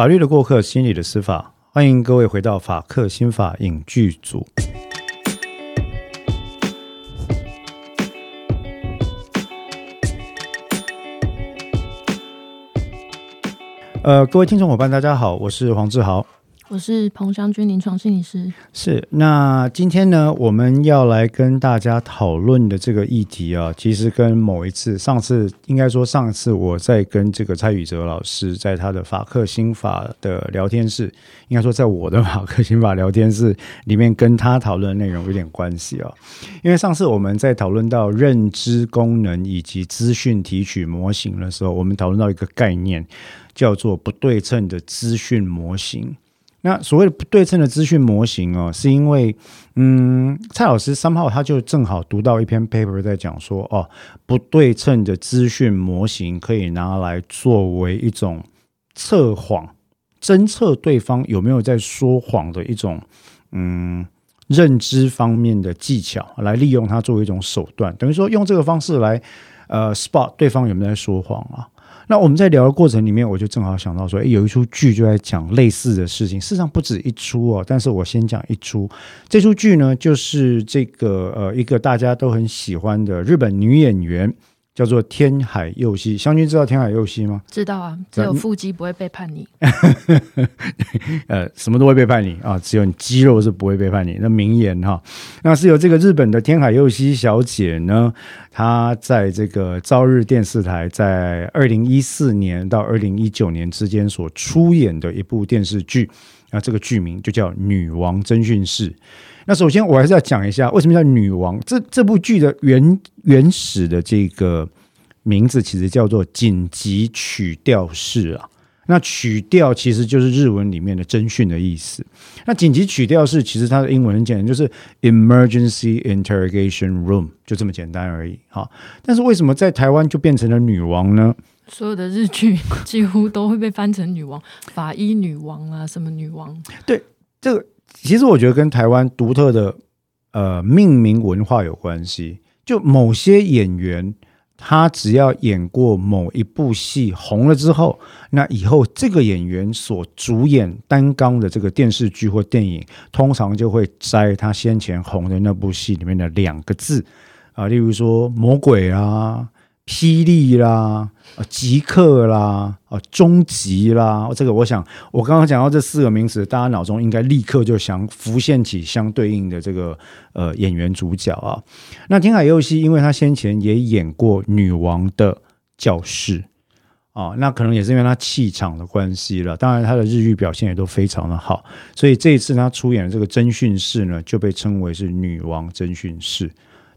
法律的过客，心理的司法，欢迎各位回到法客心法影剧组。呃，各位听众伙伴，大家好，我是黄志豪。我是彭湘君，临床心理师。是，那今天呢，我们要来跟大家讨论的这个议题啊，其实跟某一次、上次应该说上次我在跟这个蔡宇哲老师在他的法克心法的聊天室，应该说在我的法克心法聊天室里面跟他讨论的内容有点关系啊。因为上次我们在讨论到认知功能以及资讯提取模型的时候，我们讨论到一个概念，叫做不对称的资讯模型。那所谓的不对称的资讯模型哦，是因为，嗯，蔡老师三号他就正好读到一篇 paper 在讲说，哦，不对称的资讯模型可以拿来作为一种测谎、侦测对方有没有在说谎的一种，嗯，认知方面的技巧，来利用它作为一种手段，等于说用这个方式来，呃，spot 对方有没有在说谎啊。那我们在聊的过程里面，我就正好想到说，诶，有一出剧就在讲类似的事情。事实上不止一出哦，但是我先讲一出。这出剧呢，就是这个呃，一个大家都很喜欢的日本女演员。叫做天海佑希，湘君知道天海佑希吗？知道啊，只有腹肌不会背叛你。呃，什么都会背叛你啊，只有你肌肉是不会背叛你。那名言哈，那是由这个日本的天海佑希小姐呢，她在这个朝日电视台在二零一四年到二零一九年之间所出演的一部电视剧，那这个剧名就叫《女王侦讯室》。那首先我还是要讲一下，为什么叫女王？这这部剧的原原始的这个名字其实叫做紧急曲调室啊。那曲调其实就是日文里面的侦讯的意思。那紧急曲调室其实它的英文很简单，就是 emergency interrogation room，就这么简单而已。哈，但是为什么在台湾就变成了女王呢？所有的日剧几乎都会被翻成女王，法医女王啊，什么女王？对，这个。其实我觉得跟台湾独特的呃命名文化有关系。就某些演员，他只要演过某一部戏红了之后，那以后这个演员所主演担纲的这个电视剧或电影，通常就会摘他先前红的那部戏里面的两个字啊，例如说魔鬼啊。霹雳啦，啊，极客啦，啊，终极啦，这个我想，我刚刚讲到这四个名词，大家脑中应该立刻就想浮现起相对应的这个呃演员主角啊。那天海佑希，因为他先前也演过女王的教室啊，那可能也是因为他气场的关系了。当然，他的日语表现也都非常的好，所以这一次他出演的这个侦讯室呢，就被称为是女王侦讯室。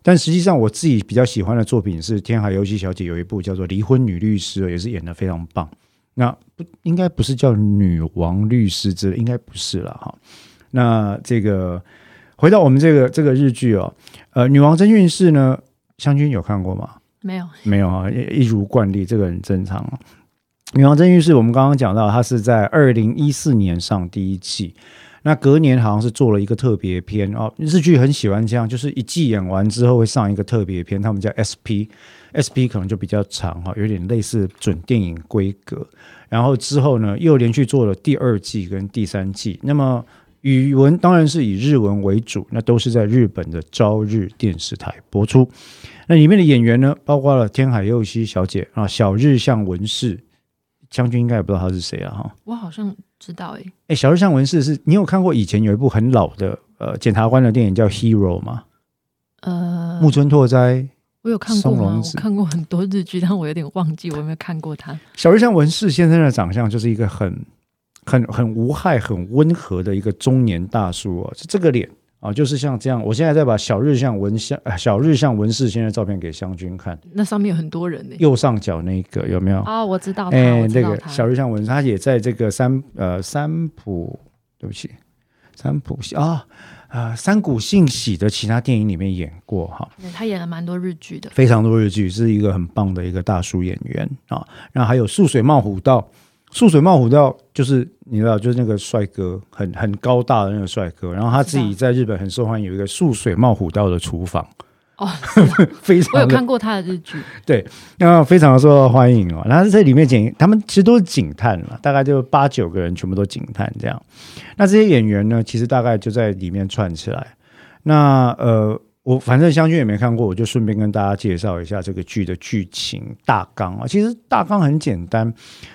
但实际上，我自己比较喜欢的作品是天海游戏小姐有一部叫做《离婚女律师》，也是演的非常棒。那不应该不是叫女王律师之类，应该不是了哈。那这个回到我们这个这个日剧哦，呃，女王真运势呢，湘君有看过吗？没有，没有啊，一如惯例，这个很正常。啊女王真运势，我们刚刚讲到，它是在二零一四年上第一季。那隔年好像是做了一个特别篇哦，日剧很喜欢这样，就是一季演完之后会上一个特别篇，他们叫 SP，SP 可能就比较长哈，有点类似准电影规格。然后之后呢，又连续做了第二季跟第三季。那么语文当然是以日文为主，那都是在日本的朝日电视台播出。那里面的演员呢，包括了天海佑希小姐啊，小日向文世将军应该也不知道他是谁啊哈，我好像。知道哎哎，小日向文世是你有看过以前有一部很老的呃检察官的电影叫《Hero》吗？呃，木村拓哉，我有看过吗？我看过很多日剧，但我有点忘记我有没有看过他。小日向文世先生的长相就是一个很很很无害、很温和的一个中年大叔哦，是这个脸。啊，就是像这样，我现在再把小日向文相小日向文世现在照片给湘君看，那上面有很多人呢。右上角那个有没有？哦，我知道，哎，那个小日向文，他也在这个三呃三浦，对不起，三浦啊啊三谷幸喜的其他电影里面演过哈。他演了蛮多日剧的，非常多日剧，是一个很棒的一个大叔演员啊。然后还有素水茂虎道。素水茂虎道就是你知道，就是那个帅哥，很很高大的那个帅哥。然后他自己在日本很受欢迎，有一个素水茂虎道的厨房哦，非常我有看过他的日剧，对，那非常的受到欢迎哦。那这里面警，他们其实都是警探嘛，大概就八九个人，全部都警探这样。那这些演员呢，其实大概就在里面串起来。那呃，我反正湘军也没看过，我就顺便跟大家介绍一下这个剧的剧情大纲啊。其实大纲很简单，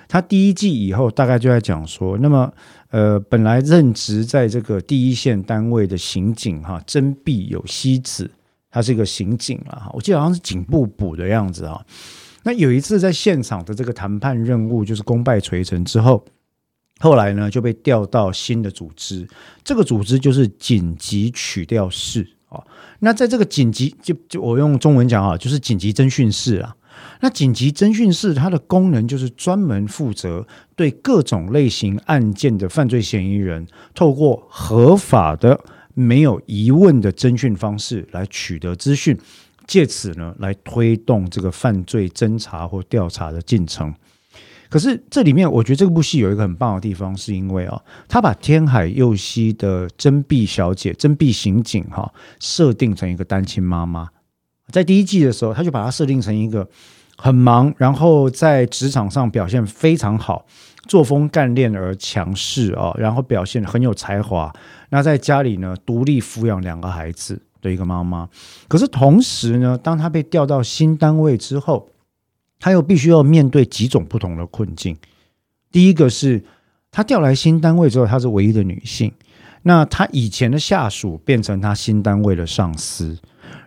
他第一季以后大概就在讲说，那么呃，本来任职在这个第一线单位的刑警哈，真壁有希子，他是一个刑警啊，我记得好像是警部补的样子啊。那有一次在现场的这个谈判任务就是功败垂成之后。后来呢，就被调到新的组织，这个组织就是紧急取调室。那在这个紧急，就就我用中文讲啊，就是紧急侦讯室啊。那紧急侦讯室它的功能就是专门负责对各种类型案件的犯罪嫌疑人，透过合法的、没有疑问的侦讯方式来取得资讯，借此呢来推动这个犯罪侦查或调查的进程。可是这里面，我觉得这部戏有一个很棒的地方，是因为啊，他把天海佑希的真碧小姐、真碧刑警哈设定成一个单亲妈妈，在第一季的时候，他就把她设定成一个很忙，然后在职场上表现非常好，作风干练而强势啊，然后表现很有才华。那在家里呢，独立抚养两个孩子的一个妈妈。可是同时呢，当她被调到新单位之后，他又必须要面对几种不同的困境。第一个是，他调来新单位之后，她是唯一的女性。那他以前的下属变成他新单位的上司，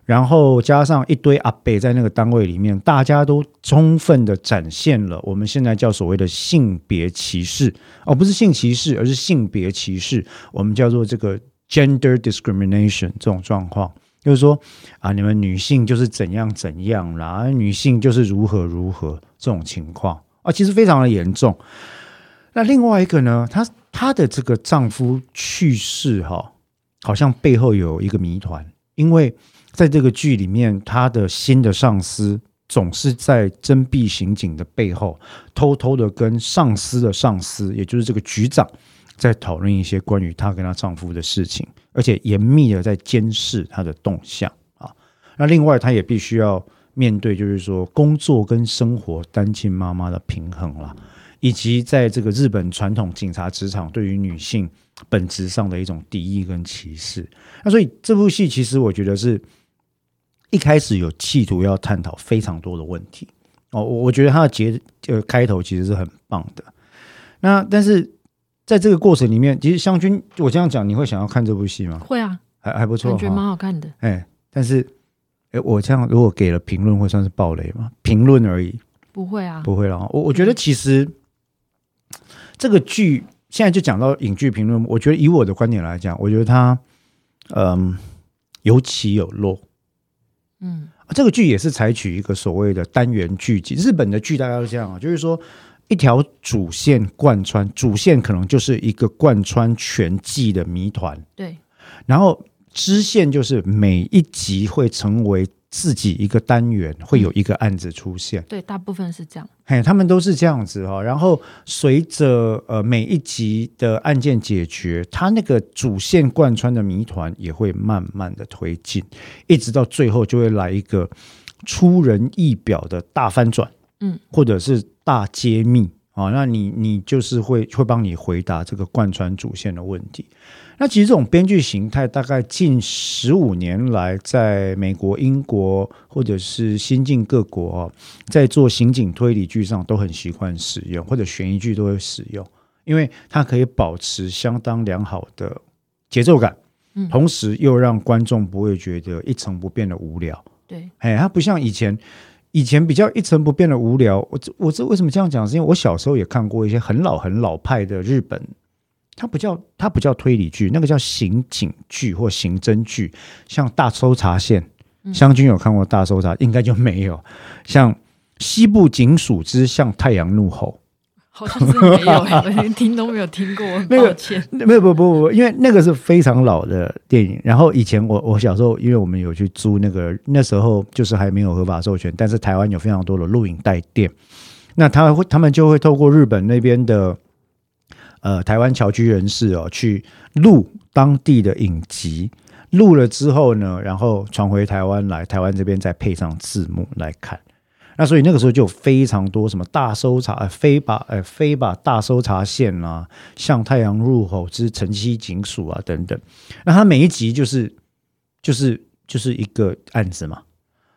然后加上一堆阿伯在那个单位里面，大家都充分的展现了我们现在叫所谓的性别歧视，而不是性歧视，而是性别歧视。我们叫做这个 gender discrimination 这种状况。就是说啊，你们女性就是怎样怎样啦，女性就是如何如何这种情况啊，其实非常的严重。那另外一个呢，她她的这个丈夫去世哈，好像背后有一个谜团，因为在这个剧里面，她的新的上司总是在真碧刑警的背后，偷偷的跟上司的上司，也就是这个局长。在讨论一些关于她跟她丈夫的事情，而且严密的在监视她的动向啊。那另外，她也必须要面对，就是说工作跟生活单亲妈妈的平衡了，以及在这个日本传统警察职场对于女性本质上的一种敌意跟歧视。那所以这部戏其实我觉得是一开始有企图要探讨非常多的问题哦。我我觉得它的结呃开头其实是很棒的。那但是。在这个过程里面，其实湘军，我这样讲，你会想要看这部戏吗？会啊，还还不错，觉得蛮好看的。哎，但是，哎，我这样如果给了评论，会算是暴雷吗？评论而已，不会啊，不会了。我我觉得其实这个剧现在就讲到影剧评论，我觉得以我的观点来讲，我觉得它嗯有起有落。嗯，这个剧也是采取一个所谓的单元剧集，日本的剧大概都这样啊，就是说。一条主线贯穿，主线可能就是一个贯穿全季的谜团。对，然后支线就是每一集会成为自己一个单元，会有一个案子出现。对，大部分是这样。嘿，他们都是这样子哈。然后随着呃每一集的案件解决，它那个主线贯穿的谜团也会慢慢的推进，一直到最后就会来一个出人意表的大翻转。嗯，或者是大揭秘啊，那你你就是会会帮你回答这个贯穿主线的问题。那其实这种编剧形态，大概近十五年来，在美国、英国或者是新晋各国，在做刑警推理剧上都很习惯使用，或者悬疑剧都会使用，因为它可以保持相当良好的节奏感，嗯，同时又让观众不会觉得一成不变的无聊。对，哎，它不像以前。以前比较一成不变的无聊，我这我这为什么这样讲？是因为我小时候也看过一些很老很老派的日本，它不叫它不叫推理剧，那个叫刑警剧或刑侦剧，像《大搜查线》，湘君有看过《大搜查》，应该就没有。像《西部警署之向太阳怒吼》。好像是没有，我连听都没有听过。抱歉，没有不不不，因为那个是非常老的电影。然后以前我我小时候，因为我们有去租那个，那时候就是还没有合法授权，但是台湾有非常多的录影带店，那他会他们就会透过日本那边的呃台湾侨居人士哦去录当地的影集，录了之后呢，然后传回台湾来，台湾这边再配上字幕来看。那所以那个时候就非常多什么大搜查、呃、非把呃非把大搜查线啊，向太阳入口之晨曦警署啊等等。那它每一集就是就是就是一个案子嘛。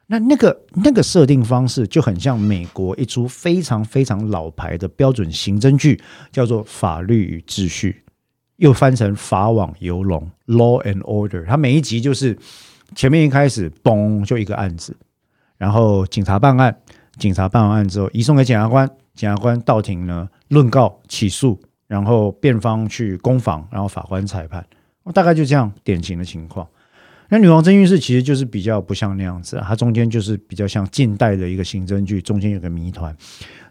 那那个那个设定方式就很像美国一出非常非常老牌的标准刑侦剧，叫做《法律与秩序》，又翻成《法网游龙》（Law and Order）。它每一集就是前面一开始嘣就一个案子，然后警察办案。警察办完案之后，移送给检察官，检察官到庭呢，论告、起诉，然后辩方去攻防，然后法官裁判，大概就这样典型的情况。那《女王真运势》其实就是比较不像那样子，它中间就是比较像近代的一个刑侦剧，中间有个谜团。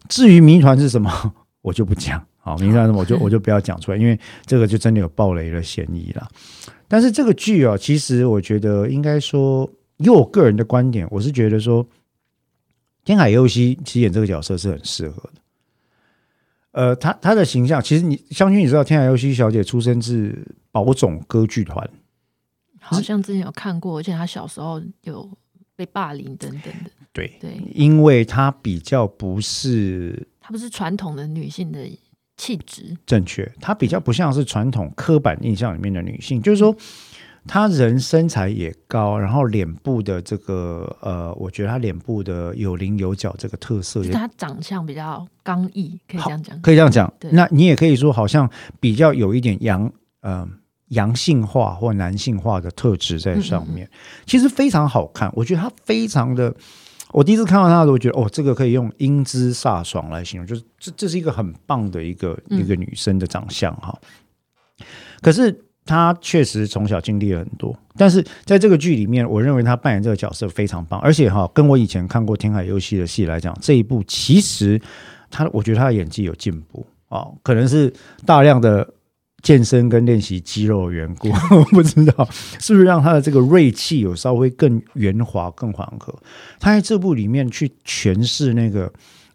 至于谜团是什么，我就不讲。好，谜团什么，我就我就不要讲出来，因为这个就真的有暴雷的嫌疑了。但是这个剧啊，其实我觉得应该说，以我个人的观点，我是觉得说。天海佑希其实演这个角色是很适合的，呃，她她的形象其实你相信你知道，天海佑希小姐出身自宝冢歌剧团，好像之前有看过，而且她小时候有被霸凌等等的。对对，因为她比较不是，她不是传统的女性的气质，正确，她比较不像是传统刻板印象里面的女性，就是说。他人身材也高，然后脸部的这个呃，我觉得他脸部的有棱有角这个特色，是他长相比较刚毅，可以这样讲，可以这样讲。那你也可以说，好像比较有一点阳呃阳性化或男性化的特质在上面，其实非常好看。我觉得他非常的，我第一次看到他的时候，觉得哦，这个可以用英姿飒爽来形容，就是这这是一个很棒的一个一个女生的长相哈。可是。他确实从小经历了很多，但是在这个剧里面，我认为他扮演这个角色非常棒，而且哈，跟我以前看过《天海游戏》的戏来讲，这一部其实他，我觉得他的演技有进步啊，可能是大量的健身跟练习肌肉的缘故，我不知道是不是让他的这个锐气有稍微更圆滑、更缓和。他在这部里面去诠释那个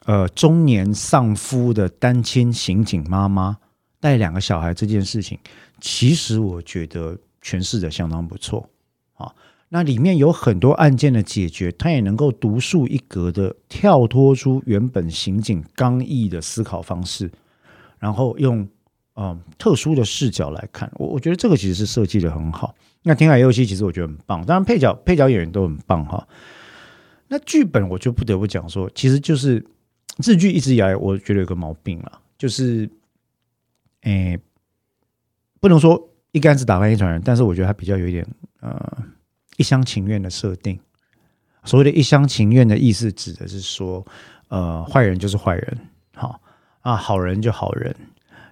呃中年丧夫的单亲刑警妈妈带两个小孩这件事情。其实我觉得诠释的相当不错啊，那里面有很多案件的解决，它也能够独树一格的跳脱出原本刑警刚毅的思考方式，然后用嗯特殊的视角来看，我我觉得这个其实是设计的很好。那《天海游戏》其实我觉得很棒，当然配角配角演员都很棒哈。那剧本我就不得不讲说，其实就是日剧一直以来我觉得有个毛病了，就是诶。不能说一竿子打翻一船人，但是我觉得他比较有一点呃一厢情愿的设定。所谓的一厢情愿的意思，指的是说，呃，坏人就是坏人，好啊，好人就好人，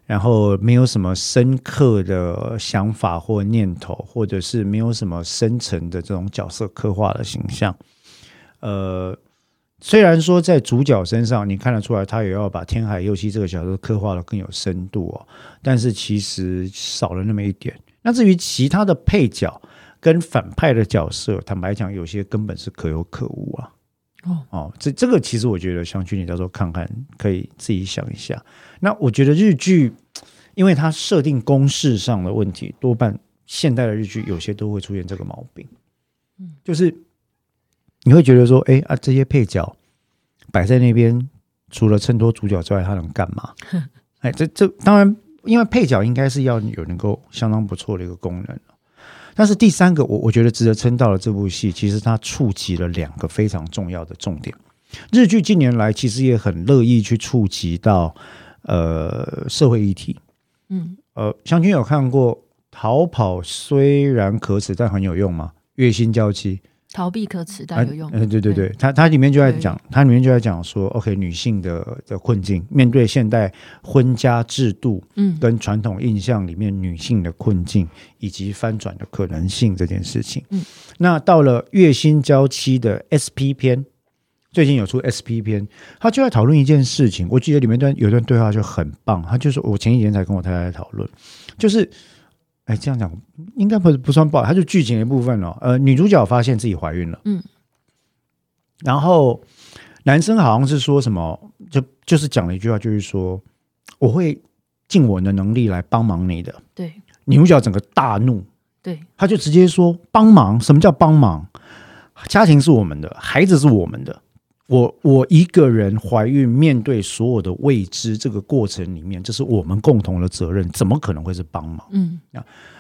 然后没有什么深刻的想法或念头，或者是没有什么深层的这种角色刻画的形象，呃。虽然说在主角身上你看得出来，他也要把天海佑希这个角色刻画的更有深度哦，但是其实少了那么一点。那至于其他的配角跟反派的角色，坦白讲，有些根本是可有可无啊。哦哦，这这个其实我觉得，想去你到时候看看，可以自己想一下。那我觉得日剧，因为它设定公式上的问题，多半现代的日剧有些都会出现这个毛病。嗯，就是。你会觉得说，哎啊，这些配角摆在那边，除了衬托主角之外，他能干嘛？哎，这这当然，因为配角应该是要有能够相当不错的一个功能。但是第三个，我我觉得值得称道的这部戏，其实它触及了两个非常重要的重点。日剧近年来其实也很乐意去触及到呃社会议题。嗯，呃，湘君有看过《逃跑虽然可耻但很有用》吗？月薪娇妻。逃避可耻但有用。嗯，对对对，它它里面就在讲，它里面就在讲说，OK，女性的的困境，面对现代婚家制度，嗯，跟传统印象里面女性的困境以及翻转的可能性这件事情。嗯，那到了月薪娇妻的 SP 篇，最近有出 SP 篇，他就在讨论一件事情。我记得里面段有段对话就很棒，他就说我前几天才跟我太太讨论，就是。哎，这样讲应该不不算爆，它就剧情的一部分哦。呃，女主角发现自己怀孕了，嗯，然后男生好像是说什么，就就是讲了一句话，就是说我会尽我的能力来帮忙你的。对，女主角整个大怒，对，他就直接说帮忙。什么叫帮忙？家庭是我们的，孩子是我们的。我我一个人怀孕，面对所有的未知，这个过程里面，这是我们共同的责任，怎么可能会是帮忙？嗯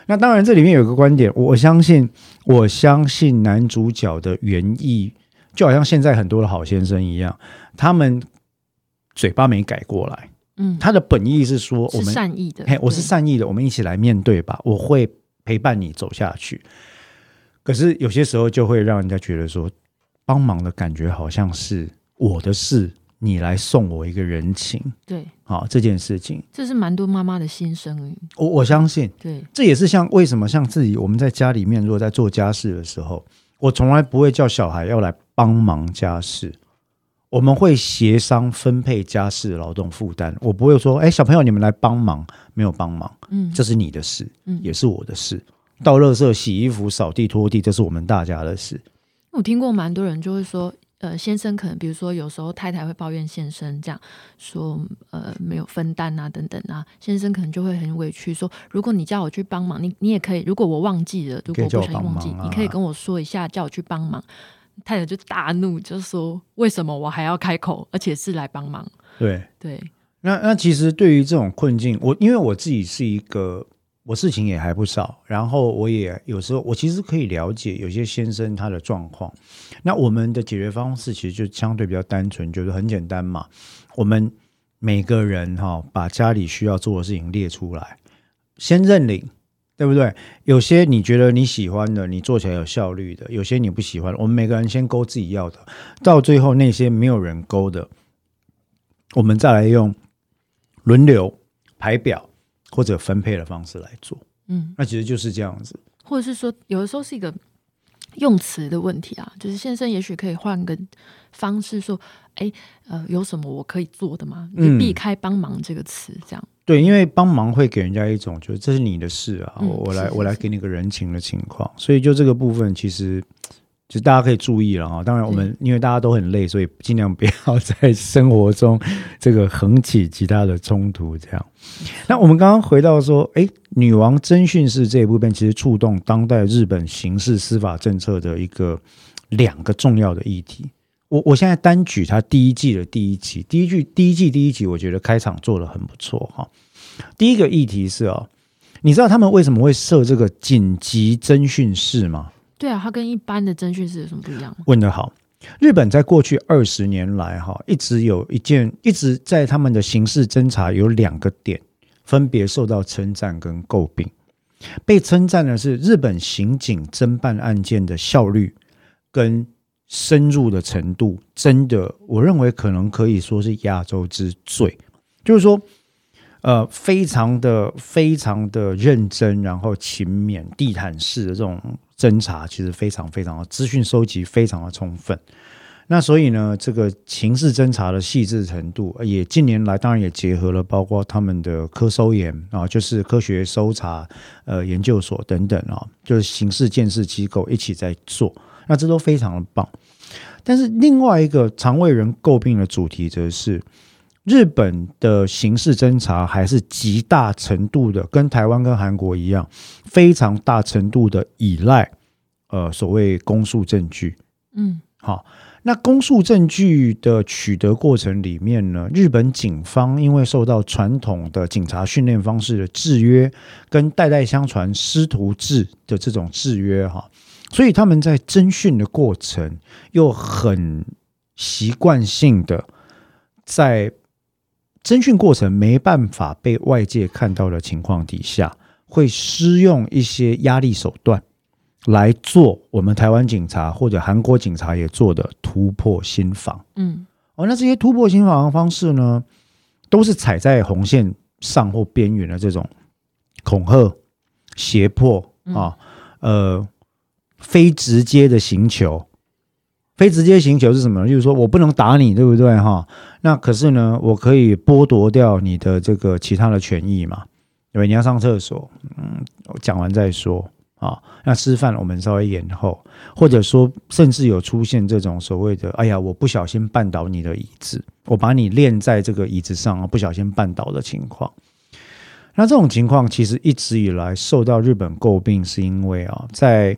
那当然，这里面有一个观点，我相信，我相信男主角的原意，就好像现在很多的好先生一样，他们嘴巴没改过来，嗯，他的本意是说，我是们善意的，嘿，我是善意的，我们一起来面对吧，我会陪伴你走下去。可是有些时候就会让人家觉得说，帮忙的感觉好像是我的事，你来送我一个人情，对，好这件事情，这是蛮多妈妈的心声。我我相信对，这也是像为什么像自己我们在家里面，如果在做家事的时候，我从来不会叫小孩要来帮忙家事，我们会协商分配家事劳动负担。我不会说，哎，小朋友你们来帮忙，没有帮忙，嗯，这是你的事，嗯也是我的事。倒垃圾、洗衣服、扫地、拖地，这是我们大家的事。我听过蛮多人就会说，呃，先生可能比如说有时候太太会抱怨先生这样说，呃，没有分担啊等等啊，先生可能就会很委屈说，如果你叫我去帮忙，你你也可以，如果我忘记了，如果不小心忘记，你可以跟我说一下，叫我去帮忙。太太就大怒，就说为什么我还要开口，而且是来帮忙？对，对，那那其实对于这种困境，我因为我自己是一个，我事情也还不少，然后我也有时候我其实可以了解有些先生他的状况。那我们的解决方式其实就相对比较单纯，就是很简单嘛。我们每个人哈、把家里需要做的事情列出来，先认领。对不对？有些你觉得你喜欢的，你做起来有效率的；有些你不喜欢，我们每个人先勾自己要的，到最后那些没有人勾的，我们再来用轮流排表或者分配的方式来做。嗯，那其实就是这样子。或者是说，有的时候是一个用词的问题啊，就是先生也许可以换个方式说，哎，呃，有什么我可以做的吗？你避开帮忙这个词，这样。对，因为帮忙会给人家一种，就是这是你的事啊，嗯我我来我来给你个人情的情况，所以就这个部分，其实其实大家可以注意了哈。当然，我们因为大家都很累，所以尽量不要在生活中这个横起其他的冲突。这样，那我们刚刚回到说，哎，女王侦讯室这一部分，其实触动当代日本刑事司法政策的一个两个重要的议题。我我现在单举它第一季的第一集，第一句第一季第一集，我觉得开场做的很不错哈。第一个议题是哦，你知道他们为什么会设这个紧急侦讯室吗？对啊，它跟一般的侦讯室有什么不一样？问得好。日本在过去二十年来，哈，一直有一件，一直在他们的刑事侦查有两个点，分别受到称赞跟诟病。被称赞的是日本刑警侦办案件的效率跟深入的程度，真的，我认为可能可以说是亚洲之最。就是说，呃，非常的非常的认真，然后勤勉、地毯式的这种侦查，其实非常非常的资讯收集非常的充分。那所以呢，这个刑事侦查的细致程度，也近年来当然也结合了包括他们的科搜研啊，就是科学搜查呃研究所等等啊，就是刑事鉴识机构一起在做，那这都非常的棒。但是另外一个常为人诟病的主题，则是日本的刑事侦查还是极大程度的跟台湾跟韩国一样，非常大程度的依赖呃所谓公诉证据。嗯好，那公诉证据的取得过程里面呢，日本警方因为受到传统的警察训练方式的制约，跟代代相传师徒制的这种制约哈，所以他们在侦讯的过程又很习惯性的在侦讯过程没办法被外界看到的情况底下，会施用一些压力手段。来做我们台湾警察或者韩国警察也做的突破心防嗯哦，那这些突破心防的方式呢，都是踩在红线上或边缘的这种恐吓、胁迫啊，呃，非直接的刑求。非直接刑求是什么呢？就是说我不能打你，对不对哈？那可是呢，我可以剥夺掉你的这个其他的权益嘛？对吧？你要上厕所，嗯，讲完再说。啊，那吃饭我们稍微延后，或者说甚至有出现这种所谓的“哎呀，我不小心绊倒你的椅子，我把你练在这个椅子上，不小心绊倒”的情况。那这种情况其实一直以来受到日本诟病，是因为啊，在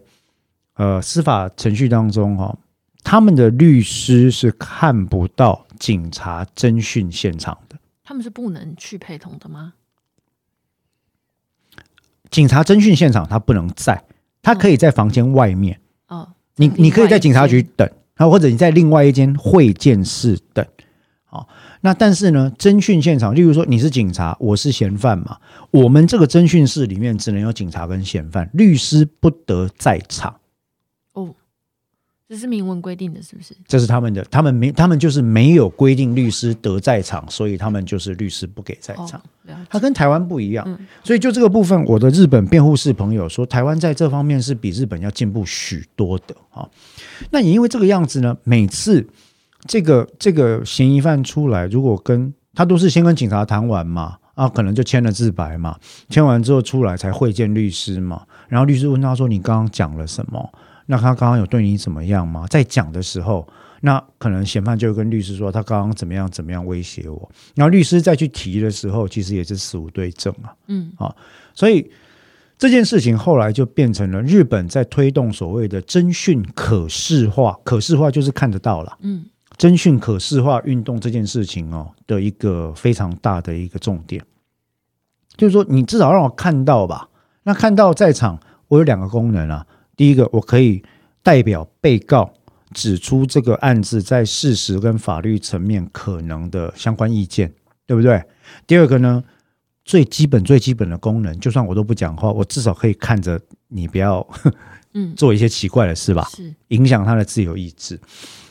呃司法程序当中哈、他们的律师是看不到警察侦讯现场的。他们是不能去陪同的吗？警察侦讯现场他不能在，他可以在房间外面，哦，你你可以在警察局等，啊，或者你在另外一间会见室等。好，那但是呢，侦讯现场，例如说你是警察，我是嫌犯嘛，我们这个侦讯室里面只能有警察跟嫌犯，律师不得在场。哦，这是明文规定的，是不是？这是他们的，他们没，他们就是没有规定律师得在场，所以他们就是律师不给在哦场。。他跟台湾不一样，嗯所以就这个部分，我的日本辩护士朋友说，台湾在这方面是比日本要进步许多的啊。那也因为这个样子呢，每次这个这个嫌疑犯出来，如果跟他都是先跟警察谈完嘛，啊，可能就签了自白嘛，签完之后出来才会见律师嘛，然后律师问他说：“你刚刚讲了什么？那他刚刚有对你怎么样吗？”在讲的时候。那可能嫌犯就会跟律师说他刚刚怎么样怎么样威胁我，然后律师再去提的时候，其实也是死无对证啊。嗯啊，所以这件事情后来就变成了日本在推动所谓的侦讯可视化，可视化就是看得到了。嗯，侦讯可视化运动这件事情哦的一个非常大的一个重点，就是说你至少让我看到吧。那看到在场，我有两个功能啊。第一个，我可以代表被告指出这个案子在事实跟法律层面可能的相关意见，对不对？第二个呢，最基本最基本的功能，就算我都不讲话，我至少可以看着你不要嗯，做一些奇怪的事吧。是，影响他的自由意志。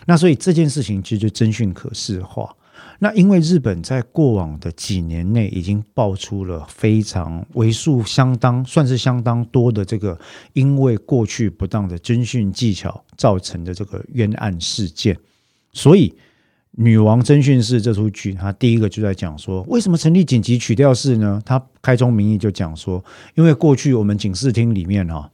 那所以这件事情其实就侦讯可视化。那因为日本在过往的几年内已经爆出了非常为数相当，算是相当多的这个因为过去不当的侦讯技巧造成的这个冤案事件，所以《女王侦讯室》这出剧，它第一个就在讲说，为什么成立紧急取调室呢？它开宗明义就讲说，因为过去我们警视厅里面哈、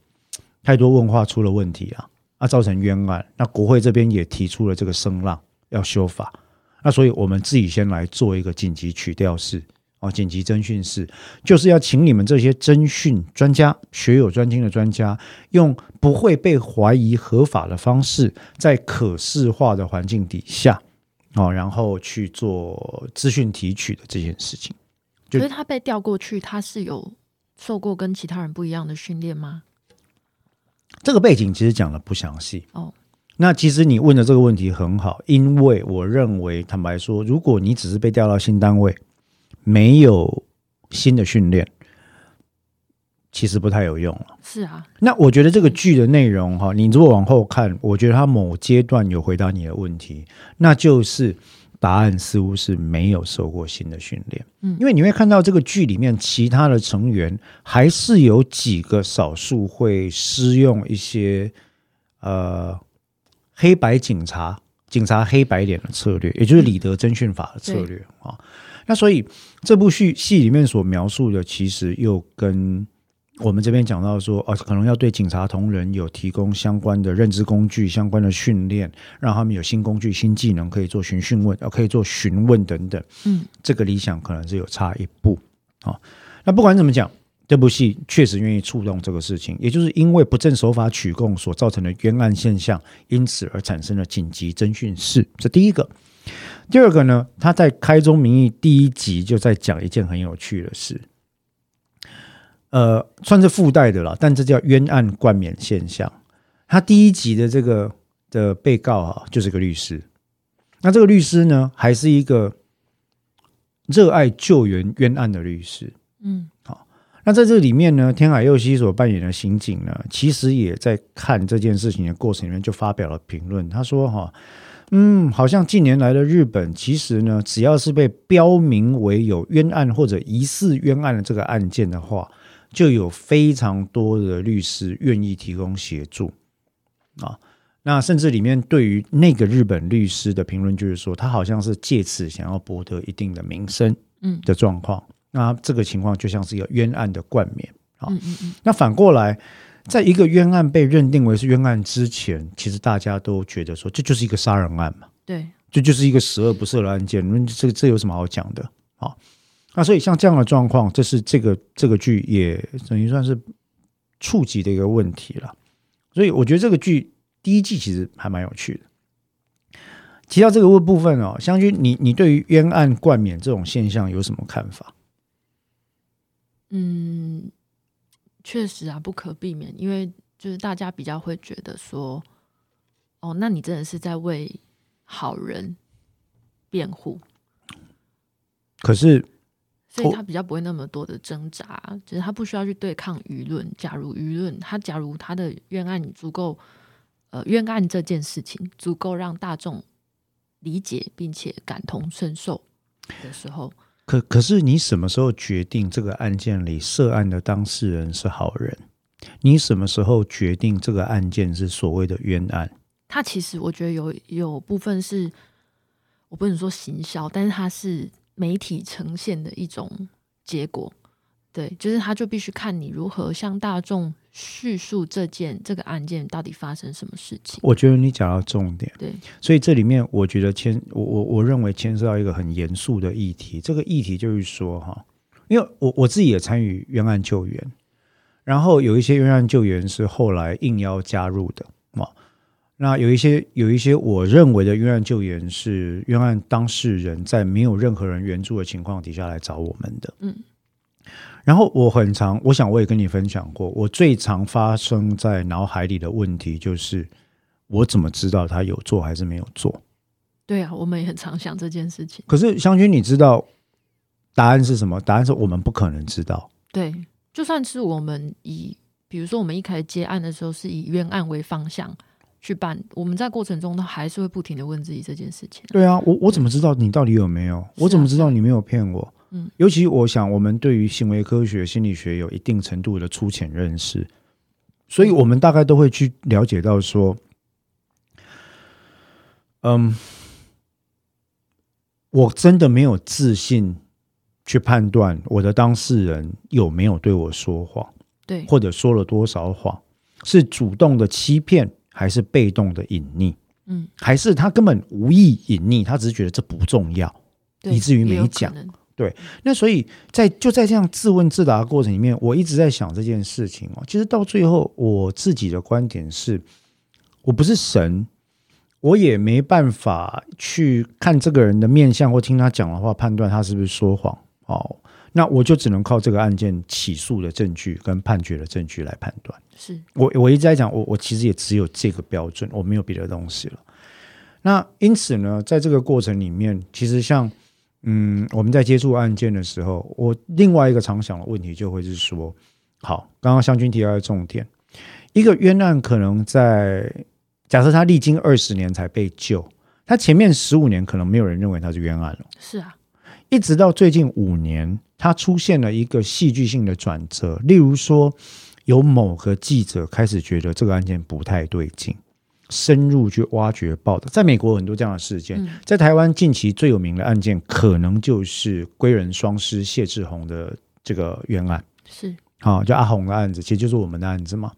太多问话出了问题啊，啊，造成冤案。那国会这边也提出了这个声浪，要修法。那所以我们自己先来做一个紧急取调室啊，紧急侦讯室，就是要请你们这些侦讯专家、学有专精的专家，用不会被怀疑合法的方式，在可视化的环境底下，哦，然后去做资讯提取的这件事情。就可是他被调过去，他是有受过跟其他人不一样的训练吗？这个背景其实讲的不详细哦。那其实你问的这个问题很好，因为我认为，坦白说，如果你只是被调到新单位，没有新的训练，其实不太有用了。是啊，那我觉得这个剧的内容哈，你如果往后看，我觉得它某阶段有回答你的问题，那就是答案似乎是没有受过新的训练。嗯因为你会看到这个剧里面其他的成员还是有几个少数会施用一些呃黑白警察警察黑白脸的策略，也就是李德侦讯法的策略啊。那所以这部戏戏里面所描述的，其实又跟我们这边讲到说，哦，可能要对警察同仁有提供相关的认知工具、相关的训练，让他们有新工具、新技能可以做询讯问，呃，可以做询问等等。嗯，这个理想可能是有差一步啊、哦。那不管怎么讲，这部戏确实愿意触动这个事情，也就是因为不正手法取供所造成的冤案现象，因此而产生了紧急侦讯室。这第一个。第二个呢，他在开宗明义第一集就在讲一件很有趣的事。呃，算是附带的啦，但这叫冤案冠冕现象。他第一集的这个的被告啊，就是个律师。那这个律师呢，还是一个热爱救援冤案的律师。嗯那在这里面呢，天海佑希所扮演的刑警呢，其实也在看这件事情的过程里面就发表了评论。他说：“哈，嗯，好像近年来的日本，其实呢，只要是被标明为有冤案或者疑似冤案的这个案件的话，就有非常多的律师愿意提供协助啊。那甚至里面对于那个日本律师的评论，就是说他好像是借此想要博得一定的名声嗯的状况。那这个情况就像是一个冤案的冠冕。啊嗯嗯嗯，那反过来，在一个冤案被认定为是冤案之前，其实大家都觉得说这就是一个杀人案嘛，对，这就是一个十恶不赦的案件，那这这有什么好讲的？啊，那所以像这样的状况，这是这个这个剧也等于算是触及的一个问题了。所以我觉得这个剧第一季其实还蛮有趣的。提到这个部分哦，湘君，你你对于冤案冠冕这种现象有什么看法？嗯，确实啊，不可避免，因为就是大家比较会觉得说，哦，那你真的是在为好人辩护。可是，所以他比较不会那么多的挣扎，就是他不需要去对抗舆论。假如舆论他假如他的冤案足够，呃，冤案这件事情足够让大众理解并且感同身受的时候，可可是你什么时候决定这个案件里涉案的当事人是好人？你什么时候决定这个案件是所谓的冤案？他其实我觉得有有部分是我不能说行销，但是他是。媒体呈现的一种结果，对，就是他就必须看你如何向大众叙述这件这个案件到底发生什么事情。我觉得你讲到重点，对，所以这里面我觉得牵我我我认为牵涉到一个很严肃的议题。这个议题就是说哈，因为我我自己也参与冤案救援，然后有一些冤案救援是后来应邀加入的嘛。那有一些有一些，我认为的冤案救援是冤案当事人在没有任何人援助的情况底下来找我们的。嗯，然后我很常，我想我也跟你分享过，我最常发生在脑海里的问题就是，我怎么知道他有做还是没有做？对啊，我们也很常想这件事情。可是湘君，你知道答案是什么？答案是我们不可能知道。对，就算是我们以，比如说我们一开始接案的时候是以冤案为方向。去办，我们在过程中，他还是会不停的问自己这件事情。对啊，我我怎么知道你到底有没有？我怎么知道你没有骗我？嗯，尤其我想，我们对于行为科学、心理学有一定程度的粗浅认识，所以我们大概都会去了解到说，嗯，我真的没有自信去判断我的当事人有没有对我说谎，对，或者说了多少谎，是主动的欺骗。还是被动的隐匿，嗯，还是他根本无意隐匿，他只是觉得这不重要，以至于没讲。对，那所以在就在这样自问自答的过程里面，我一直在想这件事情哦。其实到最后，我自己的观点是，我不是神，我也没办法去看这个人的面相或听他讲的话，判断他是不是说谎。哦。那我就只能靠这个案件起诉的证据跟判决的证据来判断。是我我一直在讲，我我其实也只有这个标准，我没有别的东西了。那因此呢，在这个过程里面，其实像嗯，我们在接触案件的时候，我另外一个常想的问题就会是说，好，刚刚湘军提到的重点，一个冤案可能在假设他历经二十年才被救，他前面十五年可能没有人认为他是冤案了。是啊，一直到最近五年。他出现了一个戏剧性的转折，例如说，有某个记者开始觉得这个案件不太对劲，深入去挖掘报道。在美国很多这样的事件，在台湾近期最有名的案件，可能就是归人双尸谢志宏的这个冤案，是好就阿红的案子，其实就是我们的案子嘛。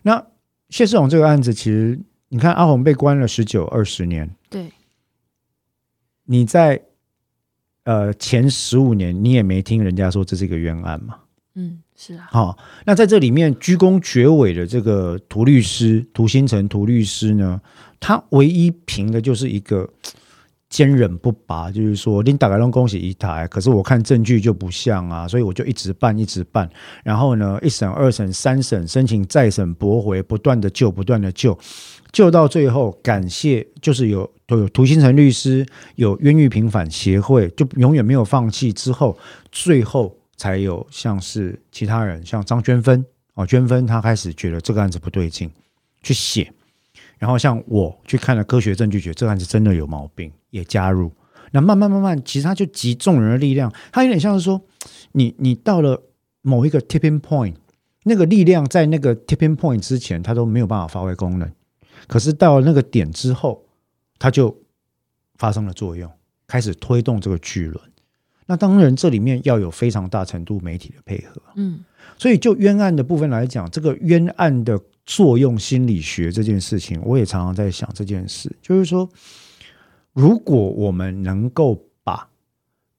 那谢志宏这个案子，其实你看阿红被关了十九二十年，对，你在。呃，前十五年你也没听人家说这是一个冤案嘛？嗯，是啊。好，那在这里面鞠躬绝尾的这个涂律师涂新成涂律师呢，他唯一凭的就是一个坚忍不拔，就是说你打开龙恭喜一台，可是我看证据就不像啊，所以我就一直办一直办，然后呢，一审二审三审申请再审驳回，不断的救不断的救，就到最后，感谢就是有。都有涂新成律师，有冤狱平反协会，就永远没有放弃。之后，最后才有像是其他人，像张娟芬哦，娟芬她开始觉得这个案子不对劲，去写。然后像我去看了科学证据，觉得这个案子真的有毛病，也加入。那慢慢慢慢，其实他就集众人的力量，他有点像是说，你你到了某一个 tipping point，那个力量在那个 tipping point 之前，它都没有办法发挥功能。可是到了那个点之后，它就发生了作用，开始推动这个巨轮。那当然，这里面要有非常大程度媒体的配合。嗯，所以就冤案的部分来讲，这个冤案的作用心理学这件事情，我也常常在想这件事，就是说，如果我们能够把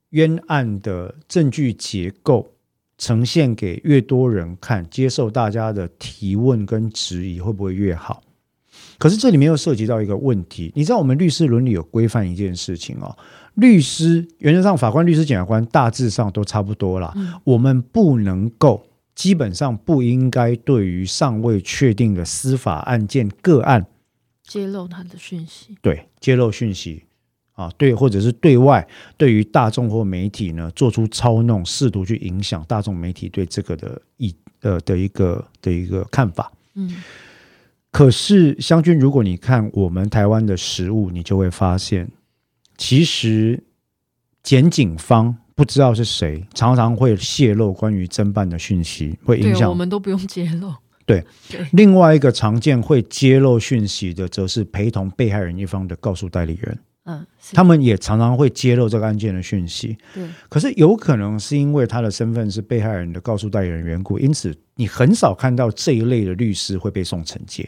冤案的证据结构呈现给越多人看，接受大家的提问跟质疑，会不会越好？可是这里面又涉及到一个问题，你知道我们律师伦理有规范一件事情哦，律师原则上法官、律师、检察官大致上都差不多啦，我们不能够。基本上不应该对于尚未确定的司法案件个案揭露他的讯息。对，揭露讯息啊，对，或者是对外对于大众或媒体呢做出操弄，试图去影响大众媒体对这个的意呃的一个的一个看法。嗯，可是湘君，如果你看我们台湾的食物，你就会发现，其实检警方。不知道是谁，常常会泄露关于侦办的讯息，会影响我们都不用揭露。对，另外一个常见会揭露讯息的，则是陪同被害人一方的告诉代理人。嗯，他们也常常会揭露这个案件的讯息。对，可是有可能是因为他的身份是被害人的告诉代理人缘故，因此你很少看到这一类的律师会被送惩戒。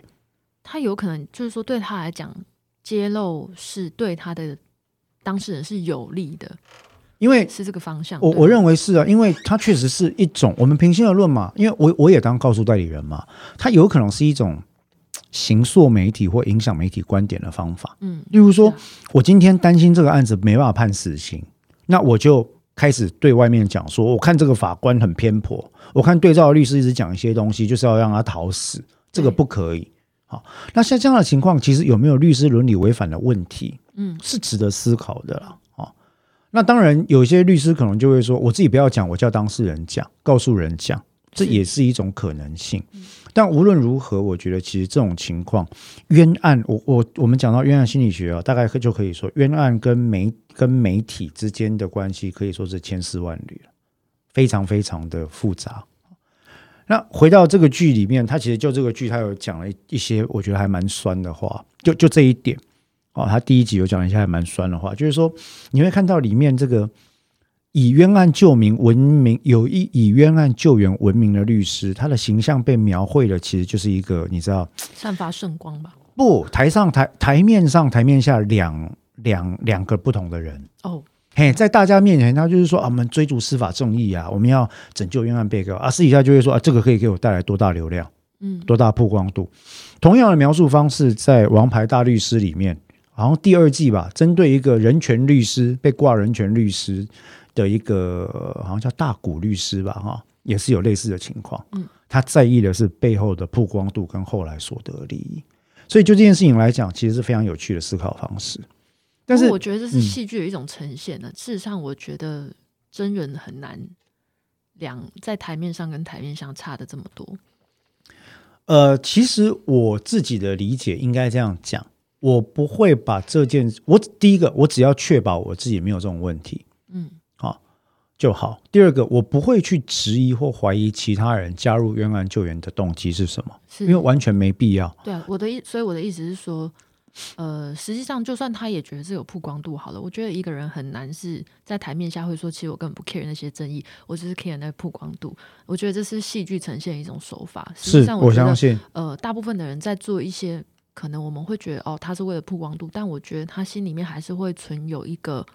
他有可能就是说，对他来讲，揭露是对他的当事人是有利的。因为是这个方向，我我认为是啊，因为它确实是一种我们平心而论嘛，因为我我也当告诉代理人嘛，它有可能是一种行塑媒体或影响媒体观点的方法。嗯，例如说，我今天担心这个案子没办法判死刑，那我就开始对外面讲说，我看这个法官很偏颇，我看对照律师一直讲一些东西，就是要让他逃死，这个不可以。好，那像这样的情况，其实有没有律师伦理违反的问题？嗯，是值得思考的了。那当然，有些律师可能就会说：“我自己不要讲，我叫当事人讲，告诉人讲，这也是一种可能性。”但无论如何，我觉得其实这种情况，冤案，我我我们讲到冤案心理学啊，大概就可以说，冤案跟媒跟媒体之间的关系可以说是千丝万缕非常非常的复杂。那回到这个剧里面，他其实就这个剧，他有讲了一些我觉得还蛮酸的话，就就这一点。哦，他第一集有讲一下还蛮酸的话，就是说你会看到里面这个以冤案救民闻名，有一以冤案救援闻名的律师，他的形象被描绘的其实就是一个你知道散发圣光吧？不，台上台台面上台面下两两两个不同的人哦，嘿，在大家面前他就是说啊，我们追逐司法正义啊，我们要拯救冤案被告啊，私底下就会说啊，这个可以给我带来多大流量，嗯，多大曝光度？同样的描述方式在《王牌大律师》里面。好像第二季吧，针对一个人权律师被挂人权律师的一个，好像叫大谷律师吧，哈，也是有类似的情况。嗯，他在意的是背后的曝光度跟后来所得利益，所以就这件事情来讲，其实是非常有趣的思考方式。但是我觉得这是戏剧的一种呈现呢。事实上，我觉得真人很难两在台面上跟台面上差的这么多。呃，其实我自己的理解应该这样讲。我不会把这件，我第一个，我只要确保我自己没有这种问题，嗯，好就好。第二个，我不会去质疑或怀疑其他人加入冤案救援的动机是什么，是因为完全没必要。对啊，我的意，所以我的意思是说，呃，实际上就算他也觉得是有曝光度好了，我觉得一个人很难是在台面下会说，其实我根本不 care 那些争议，我只是 care 那个曝光度。我觉得这是戏剧呈现一种手法。实际上，我相信，呃，大部分的人在做一些。可能我们会觉得哦，他是为了曝光度，但我觉得他心里面还是会存有一个，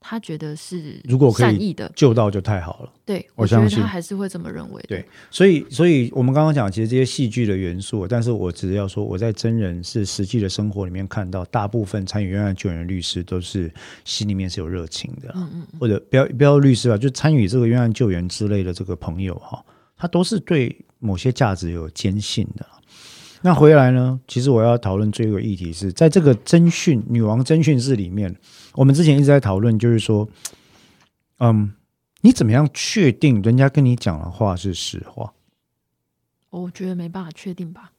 他觉得是如果善意的救到就太好了。对，我相信他还是会这么认为。对，所以所以我们刚刚讲，其实这些戏剧的元素，但是我只是要说，我在真人是实际的生活里面看到，大部分参与冤案救援的律师都是心里面是有热情的，嗯嗯，或者不要不要律师吧，就参与这个冤案救援之类的这个朋友哈，他都是对某些价值有坚信的。那回来呢？其实我要讨论最后一个议题是在这个侦讯女王侦讯室里面，我们之前一直在讨论，就是说，嗯，你怎么样确定人家跟你讲的话是实话？我觉得没办法确定吧。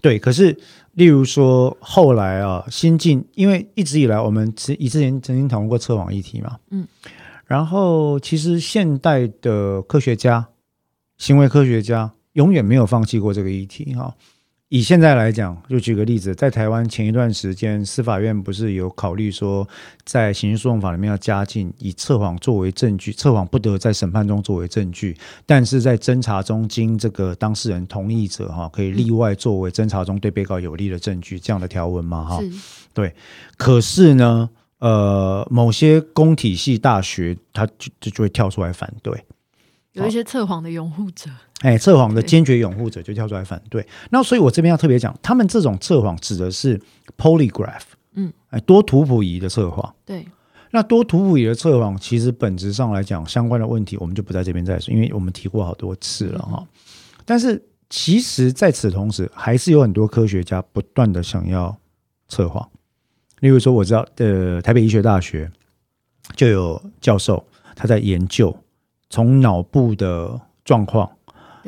对，可是例如说后来啊，新进，因为一直以来我们之以之前曾经讨论过测谎议题嘛，嗯，然后其实现代的科学家、行为科学家永远没有放弃过这个议题哈。以现在来讲，就举个例子，在台湾前一段时间，司法院不是有考虑说，在刑事诉讼法里面要加进以测谎作为证据，测谎不得在审判中作为证据，但是在侦查中经这个当事人同意者哈，可以例外作为侦查中对被告有利的证据，这样的条文嘛哈？对。可是呢，呃，某些公体系大学，他就就就会跳出来反对。有一些测谎的拥护者，哎，测谎的坚决拥护者就跳出来反对。那所以我这边要特别讲，他们这种测谎指的是 polygraph，嗯，哎，多图谱仪的测谎。对，那多图谱仪的测谎，其实本质上来讲，相关的问题我们就不在这边再说，因为我们提过好多次了哈。但是其实在此同时，还是有很多科学家不断的想要测谎。例如说，我知道的台北医学大学就有教授他在研究。从脑部的状况